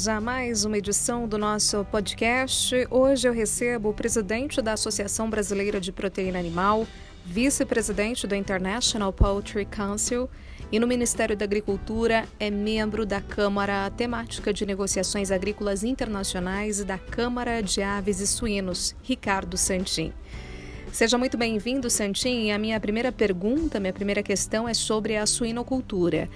bem-vindos a mais uma edição do nosso podcast. Hoje eu recebo o presidente da Associação Brasileira de Proteína Animal, vice-presidente do International Poultry Council e no Ministério da Agricultura é membro da Câmara Temática de Negociações Agrícolas Internacionais e da Câmara de Aves e Suínos, Ricardo Santin. Seja muito bem-vindo, Santin. A minha primeira pergunta, minha primeira questão é sobre a suinocultura.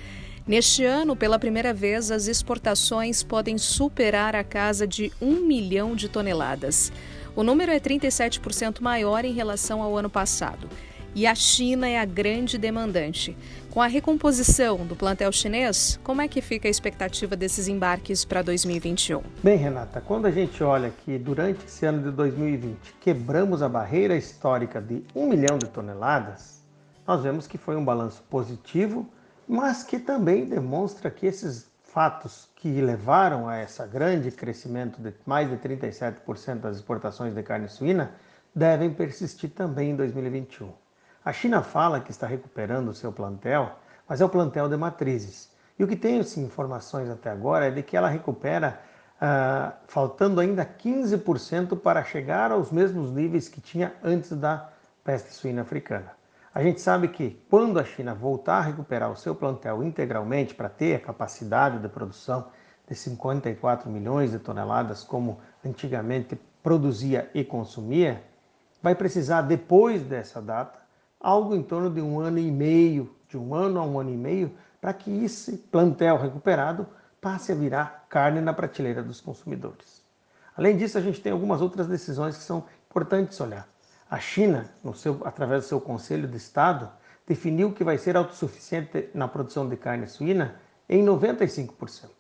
Neste ano, pela primeira vez, as exportações podem superar a casa de um milhão de toneladas. O número é 37% maior em relação ao ano passado. E a China é a grande demandante. Com a recomposição do plantel chinês, como é que fica a expectativa desses embarques para 2021? Bem, Renata, quando a gente olha que durante esse ano de 2020 quebramos a barreira histórica de um milhão de toneladas, nós vemos que foi um balanço positivo mas que também demonstra que esses fatos que levaram a esse grande crescimento de mais de 37% das exportações de carne suína devem persistir também em 2021. A China fala que está recuperando o seu plantel, mas é o plantel de matrizes. E o que tenho assim, informações até agora é de que ela recupera uh, faltando ainda 15% para chegar aos mesmos níveis que tinha antes da peste suína africana. A gente sabe que quando a China voltar a recuperar o seu plantel integralmente para ter a capacidade de produção de 54 milhões de toneladas, como antigamente produzia e consumia, vai precisar, depois dessa data, algo em torno de um ano e meio, de um ano a um ano e meio, para que esse plantel recuperado passe a virar carne na prateleira dos consumidores. Além disso, a gente tem algumas outras decisões que são importantes olhar. A China, seu, através do seu Conselho de Estado, definiu que vai ser autossuficiente na produção de carne suína em 95%.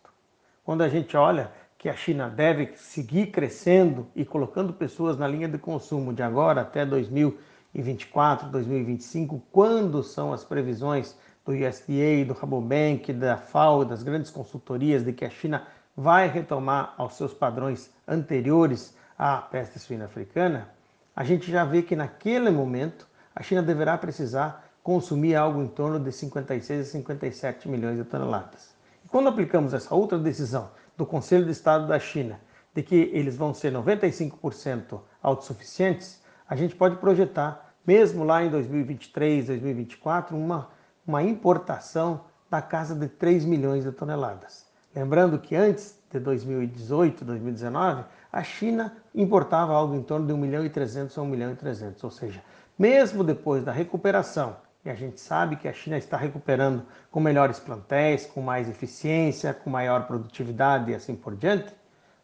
Quando a gente olha que a China deve seguir crescendo e colocando pessoas na linha de consumo de agora até 2024, 2025, quando são as previsões do USDA, do Rabobank, da FAO, das grandes consultorias de que a China vai retomar aos seus padrões anteriores à peste suína africana, a gente já vê que naquele momento a China deverá precisar consumir algo em torno de 56 a 57 milhões de toneladas. E quando aplicamos essa outra decisão do Conselho de Estado da China, de que eles vão ser 95% autossuficientes, a gente pode projetar, mesmo lá em 2023, 2024, uma, uma importação da casa de 3 milhões de toneladas. Lembrando que antes de 2018, 2019, a China importava algo em torno de 1 milhão e 300 a 1 milhão e 300, ou seja, mesmo depois da recuperação, e a gente sabe que a China está recuperando com melhores plantéis, com mais eficiência, com maior produtividade e assim por diante,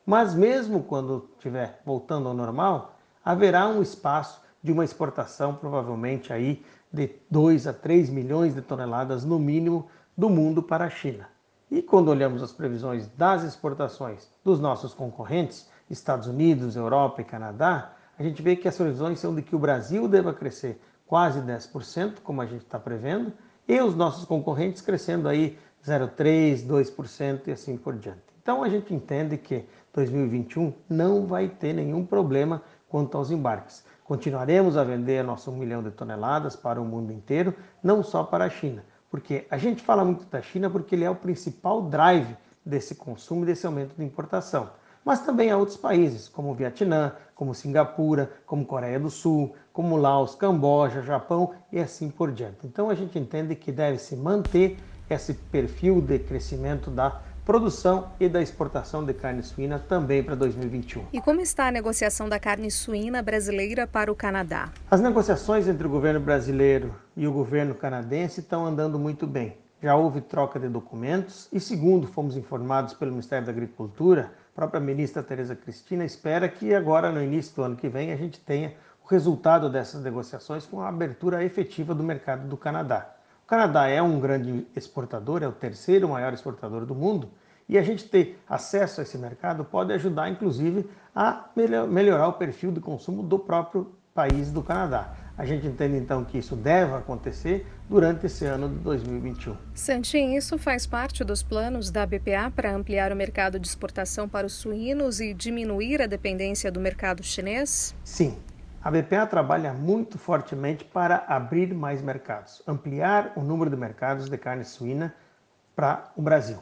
mas mesmo quando estiver voltando ao normal, haverá um espaço de uma exportação provavelmente aí de 2 a 3 milhões de toneladas no mínimo do mundo para a China. E quando olhamos as previsões das exportações dos nossos concorrentes, Estados Unidos, Europa e Canadá, a gente vê que as previsões são de que o Brasil deva crescer quase 10%, como a gente está prevendo, e os nossos concorrentes crescendo aí 0,3%, 2% e assim por diante. Então a gente entende que 2021 não vai ter nenhum problema quanto aos embarques. Continuaremos a vender nosso 1 milhão de toneladas para o mundo inteiro, não só para a China, porque a gente fala muito da China porque ele é o principal drive desse consumo e desse aumento de importação mas também a outros países, como o Vietnã, como Singapura, como Coreia do Sul, como Laos, Camboja, Japão e assim por diante. Então a gente entende que deve se manter esse perfil de crescimento da produção e da exportação de carne suína também para 2021. E como está a negociação da carne suína brasileira para o Canadá? As negociações entre o governo brasileiro e o governo canadense estão andando muito bem. Já houve troca de documentos e, segundo fomos informados pelo Ministério da Agricultura, própria ministra Tereza Cristina espera que agora, no início do ano que vem, a gente tenha o resultado dessas negociações com a abertura efetiva do mercado do Canadá. O Canadá é um grande exportador, é o terceiro maior exportador do mundo, e a gente ter acesso a esse mercado pode ajudar, inclusive, a melhorar o perfil de consumo do próprio país do Canadá. A gente entende então que isso deve acontecer durante esse ano de 2021. Santin, isso faz parte dos planos da BPA para ampliar o mercado de exportação para os suínos e diminuir a dependência do mercado chinês? Sim. A BPA trabalha muito fortemente para abrir mais mercados, ampliar o número de mercados de carne suína para o Brasil.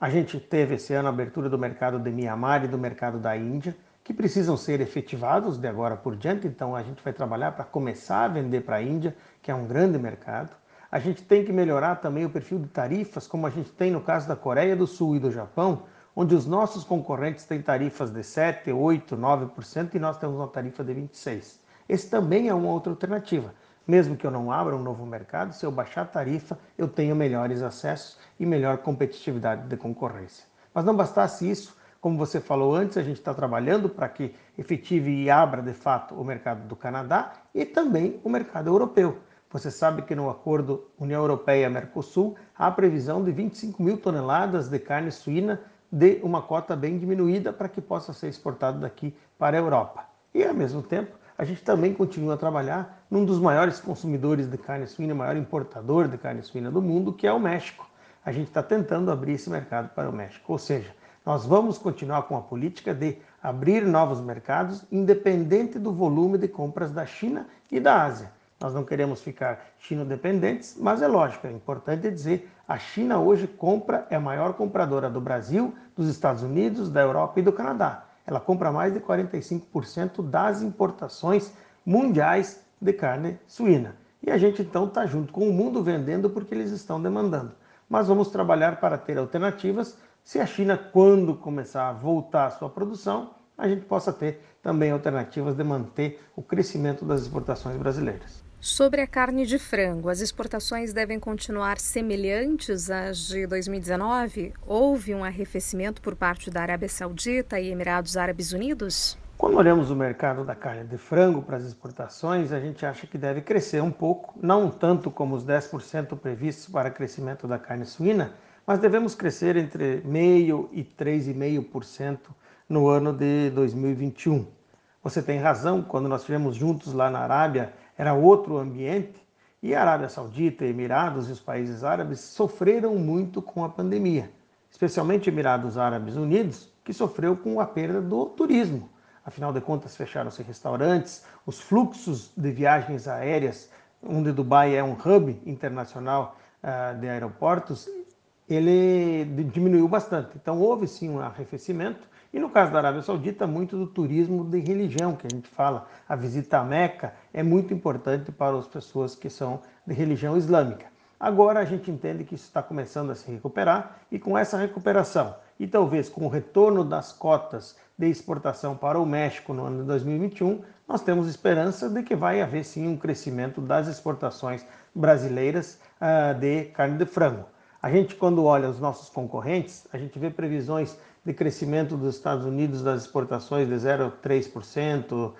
A gente teve esse ano a abertura do mercado de Mianmar e do mercado da Índia, que precisam ser efetivados de agora por diante, então a gente vai trabalhar para começar a vender para a Índia, que é um grande mercado. A gente tem que melhorar também o perfil de tarifas, como a gente tem no caso da Coreia do Sul e do Japão, onde os nossos concorrentes têm tarifas de 7, 8, 9% e nós temos uma tarifa de 26%. Esse também é uma outra alternativa. Mesmo que eu não abra um novo mercado, se eu baixar a tarifa, eu tenho melhores acessos e melhor competitividade de concorrência. Mas não bastasse isso, como você falou antes, a gente está trabalhando para que efetive e abra de fato o mercado do Canadá e também o mercado europeu. Você sabe que no acordo União Europeia-Mercosul há previsão de 25 mil toneladas de carne suína de uma cota bem diminuída para que possa ser exportado daqui para a Europa. E ao mesmo tempo, a gente também continua a trabalhar num dos maiores consumidores de carne suína, maior importador de carne suína do mundo, que é o México. A gente está tentando abrir esse mercado para o México. Ou seja, nós vamos continuar com a política de abrir novos mercados, independente do volume de compras da China e da Ásia. Nós não queremos ficar chino-dependentes, mas é lógico, é importante dizer, a China hoje compra, é a maior compradora do Brasil, dos Estados Unidos, da Europa e do Canadá ela compra mais de 45% das importações mundiais de carne suína. E a gente então está junto com o mundo vendendo porque eles estão demandando. Mas vamos trabalhar para ter alternativas. Se a China, quando começar a voltar a sua produção, a gente possa ter também alternativas de manter o crescimento das exportações brasileiras. Sobre a carne de frango, as exportações devem continuar semelhantes às de 2019? Houve um arrefecimento por parte da Arábia Saudita e Emirados Árabes Unidos? Quando olhamos o mercado da carne de frango para as exportações, a gente acha que deve crescer um pouco, não tanto como os 10% previstos para crescimento da carne suína, mas devemos crescer entre 0,5% e 3,5% no ano de 2021. Você tem razão, quando nós estivemos juntos lá na Arábia, era outro ambiente e a Arábia Saudita, Emirados e os países árabes sofreram muito com a pandemia, especialmente Emirados Árabes Unidos, que sofreu com a perda do turismo. Afinal de contas, fecharam-se restaurantes, os fluxos de viagens aéreas, onde Dubai é um hub internacional uh, de aeroportos, ele diminuiu bastante. Então houve sim um arrefecimento e no caso da Arábia Saudita, muito do turismo de religião que a gente fala. A visita à Meca é muito importante para as pessoas que são de religião islâmica. Agora a gente entende que isso está começando a se recuperar e com essa recuperação e talvez com o retorno das cotas de exportação para o México no ano de 2021, nós temos esperança de que vai haver sim um crescimento das exportações brasileiras uh, de carne de frango. A gente, quando olha os nossos concorrentes, a gente vê previsões de crescimento dos Estados Unidos das exportações de 0,3%,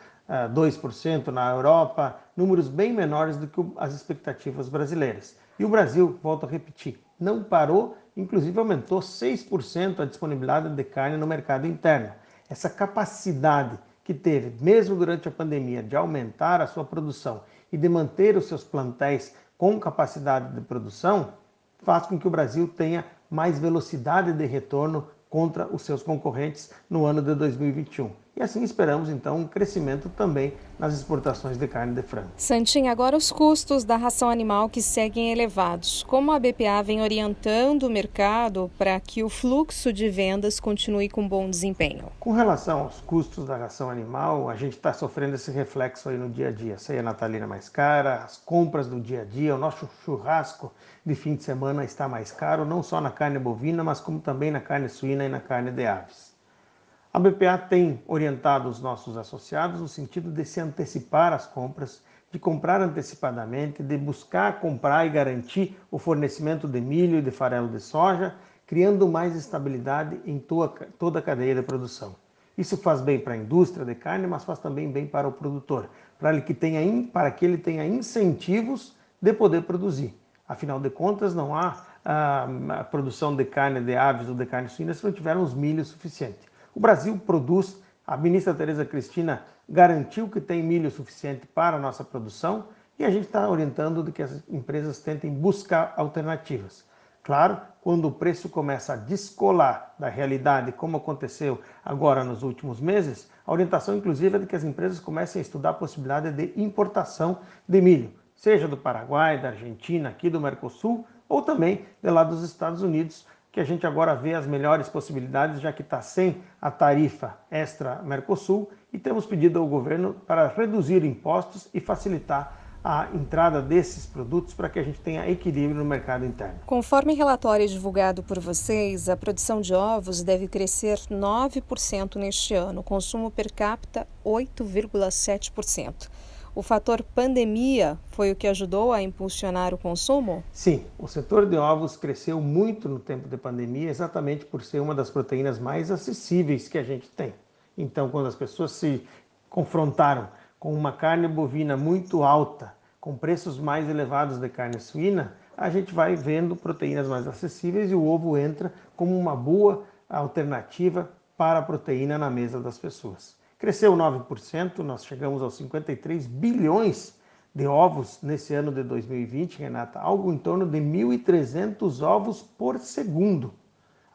2% na Europa, números bem menores do que as expectativas brasileiras. E o Brasil, volto a repetir, não parou, inclusive aumentou 6% a disponibilidade de carne no mercado interno. Essa capacidade que teve, mesmo durante a pandemia, de aumentar a sua produção e de manter os seus plantéis com capacidade de produção, faz com que o Brasil tenha mais velocidade de retorno contra os seus concorrentes no ano de 2021. E assim esperamos então um crescimento também nas exportações de carne de frango. Santinho, agora os custos da ração animal que seguem elevados. Como a BPA vem orientando o mercado para que o fluxo de vendas continue com bom desempenho? Com relação aos custos da ração animal, a gente está sofrendo esse reflexo aí no dia a dia. A ceia natalina mais cara, as compras do dia a dia, o nosso churrasco de fim de semana está mais caro, não só na carne bovina, mas como também na carne suína e na carne de aves. A BPA tem orientado os nossos associados no sentido de se antecipar as compras, de comprar antecipadamente, de buscar comprar e garantir o fornecimento de milho e de farelo de soja, criando mais estabilidade em toda a cadeia de produção. Isso faz bem para a indústria de carne, mas faz também bem para o produtor, para, que, tenha, para que ele tenha incentivos de poder produzir. Afinal de contas, não há a, ah, a produção de carne de aves ou de carne suína se não tivermos milho suficiente. O Brasil produz, a ministra Tereza Cristina garantiu que tem milho suficiente para a nossa produção e a gente está orientando de que as empresas tentem buscar alternativas. Claro, quando o preço começa a descolar da realidade, como aconteceu agora nos últimos meses, a orientação inclusive é de que as empresas comecem a estudar a possibilidade de importação de milho, seja do Paraguai, da Argentina, aqui do Mercosul, ou também de lá dos Estados Unidos, que a gente agora vê as melhores possibilidades, já que está sem a tarifa extra Mercosul, e temos pedido ao governo para reduzir impostos e facilitar a entrada desses produtos para que a gente tenha equilíbrio no mercado interno. Conforme relatório divulgado por vocês, a produção de ovos deve crescer 9% neste ano, consumo per capita 8,7%. O fator pandemia foi o que ajudou a impulsionar o consumo? Sim, o setor de ovos cresceu muito no tempo de pandemia, exatamente por ser uma das proteínas mais acessíveis que a gente tem. Então, quando as pessoas se confrontaram com uma carne bovina muito alta, com preços mais elevados de carne suína, a gente vai vendo proteínas mais acessíveis e o ovo entra como uma boa alternativa para a proteína na mesa das pessoas. Cresceu 9%, nós chegamos aos 53 bilhões de ovos nesse ano de 2020, Renata, algo em torno de 1.300 ovos por segundo.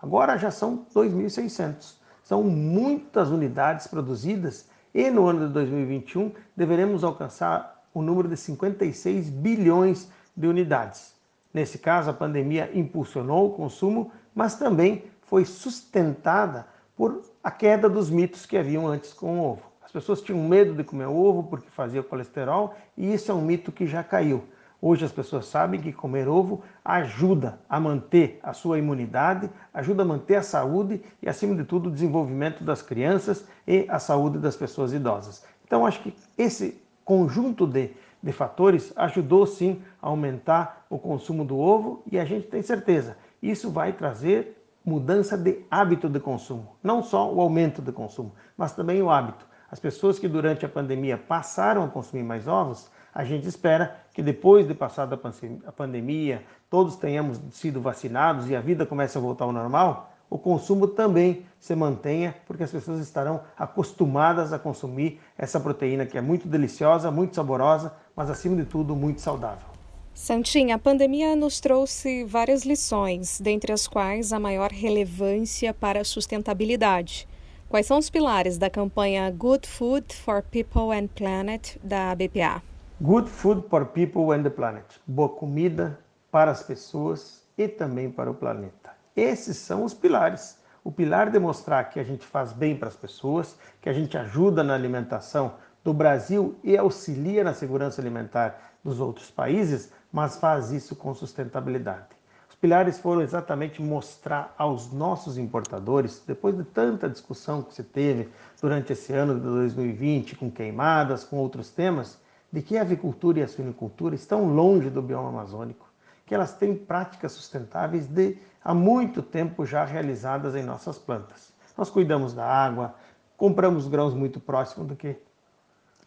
Agora já são 2.600. São muitas unidades produzidas e no ano de 2021 deveremos alcançar o número de 56 bilhões de unidades. Nesse caso, a pandemia impulsionou o consumo, mas também foi sustentada por a queda dos mitos que haviam antes com o ovo. As pessoas tinham medo de comer ovo porque fazia colesterol e isso é um mito que já caiu. Hoje as pessoas sabem que comer ovo ajuda a manter a sua imunidade, ajuda a manter a saúde e, acima de tudo, o desenvolvimento das crianças e a saúde das pessoas idosas. Então, acho que esse conjunto de, de fatores ajudou sim a aumentar o consumo do ovo e a gente tem certeza, isso vai trazer mudança de hábito de consumo. Não só o aumento de consumo, mas também o hábito. As pessoas que durante a pandemia passaram a consumir mais ovos, a gente espera que depois de passada a pandemia, todos tenhamos sido vacinados e a vida comece a voltar ao normal, o consumo também se mantenha, porque as pessoas estarão acostumadas a consumir essa proteína que é muito deliciosa, muito saborosa, mas acima de tudo muito saudável. Santinha, a pandemia nos trouxe várias lições, dentre as quais a maior relevância para a sustentabilidade. Quais são os pilares da campanha Good Food for People and Planet da BPA? Good Food for People and the Planet. Boa comida para as pessoas e também para o planeta. Esses são os pilares. O pilar de mostrar que a gente faz bem para as pessoas, que a gente ajuda na alimentação do Brasil e auxilia na segurança alimentar dos outros países, mas faz isso com sustentabilidade. Os pilares foram exatamente mostrar aos nossos importadores, depois de tanta discussão que se teve durante esse ano de 2020, com queimadas, com outros temas, de que a avicultura e a suinicultura estão longe do bioma amazônico, que elas têm práticas sustentáveis de há muito tempo já realizadas em nossas plantas. Nós cuidamos da água, compramos grãos muito próximos do que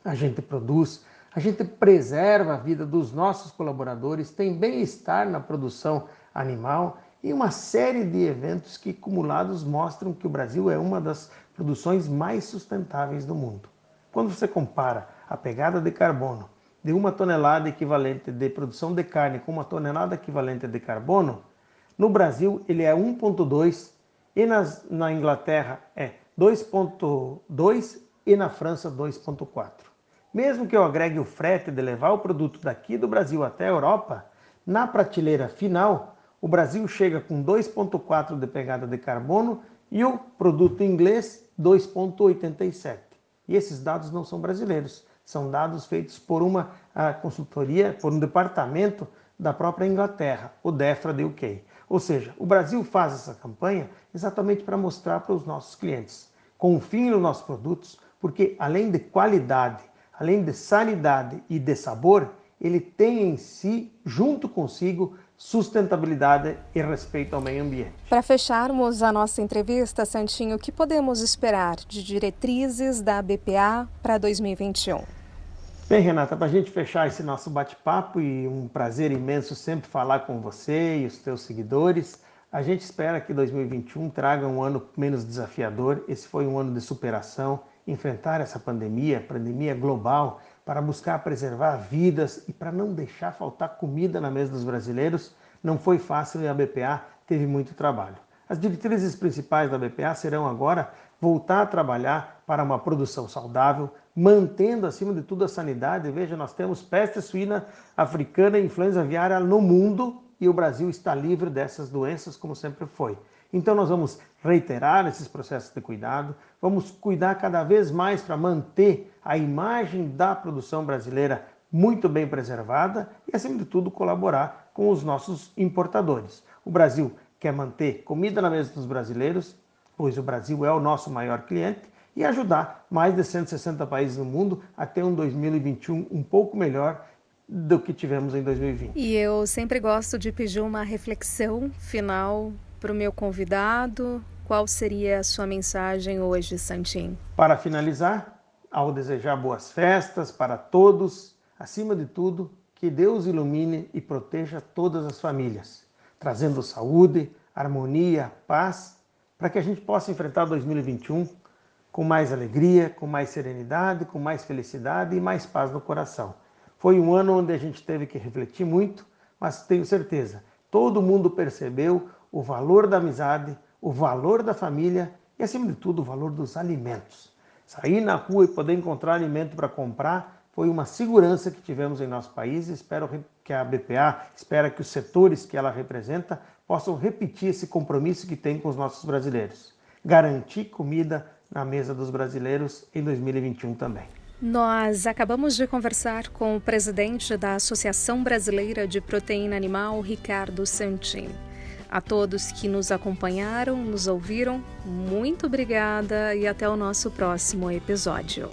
a gente produz, a gente preserva a vida dos nossos colaboradores, tem bem-estar na produção animal e uma série de eventos que, acumulados, mostram que o Brasil é uma das produções mais sustentáveis do mundo. Quando você compara a pegada de carbono de uma tonelada equivalente de produção de carne com uma tonelada equivalente de carbono, no Brasil ele é 1,2 e nas, na Inglaterra é 2,2 e na França 2,4. Mesmo que eu agregue o frete de levar o produto daqui do Brasil até a Europa, na prateleira final, o Brasil chega com 2,4 de pegada de carbono e o produto inglês 2,87. E esses dados não são brasileiros, são dados feitos por uma consultoria, por um departamento da própria Inglaterra, o DEFRA de UK. Ou seja, o Brasil faz essa campanha exatamente para mostrar para os nossos clientes. Confiem nos nossos produtos, porque além de qualidade, além de sanidade e de sabor, ele tem em si, junto consigo, sustentabilidade e respeito ao meio ambiente. Para fecharmos a nossa entrevista, Santinho, o que podemos esperar de diretrizes da BPA para 2021? Bem, Renata, para a gente fechar esse nosso bate-papo e um prazer imenso sempre falar com você e os teus seguidores, a gente espera que 2021 traga um ano menos desafiador. Esse foi um ano de superação enfrentar essa pandemia, pandemia global, para buscar preservar vidas e para não deixar faltar comida na mesa dos brasileiros, não foi fácil e a BPA teve muito trabalho. As diretrizes principais da BPA serão agora voltar a trabalhar para uma produção saudável, mantendo acima de tudo a sanidade. Veja, nós temos peste suína africana e influenza aviária no mundo e o Brasil está livre dessas doenças, como sempre foi. Então, nós vamos reiterar esses processos de cuidado, vamos cuidar cada vez mais para manter a imagem da produção brasileira muito bem preservada e, acima de tudo, colaborar com os nossos importadores. O Brasil quer manter comida na mesa dos brasileiros, pois o Brasil é o nosso maior cliente, e ajudar mais de 160 países no mundo a ter um 2021 um pouco melhor do que tivemos em 2020. E eu sempre gosto de pedir uma reflexão final para o meu convidado. Qual seria a sua mensagem hoje, Santim? Para finalizar, ao desejar boas festas para todos, acima de tudo, que Deus ilumine e proteja todas as famílias, trazendo saúde, harmonia, paz, para que a gente possa enfrentar 2021 com mais alegria, com mais serenidade, com mais felicidade e mais paz no coração. Foi um ano onde a gente teve que refletir muito, mas tenho certeza, todo mundo percebeu o valor da amizade, o valor da família e, acima de tudo, o valor dos alimentos. Sair na rua e poder encontrar alimento para comprar foi uma segurança que tivemos em nosso país. Espero que a BPA, espera que os setores que ela representa possam repetir esse compromisso que tem com os nossos brasileiros. Garantir comida na mesa dos brasileiros em 2021 também. Nós acabamos de conversar com o presidente da Associação Brasileira de Proteína Animal, Ricardo Santin. A todos que nos acompanharam, nos ouviram, muito obrigada e até o nosso próximo episódio.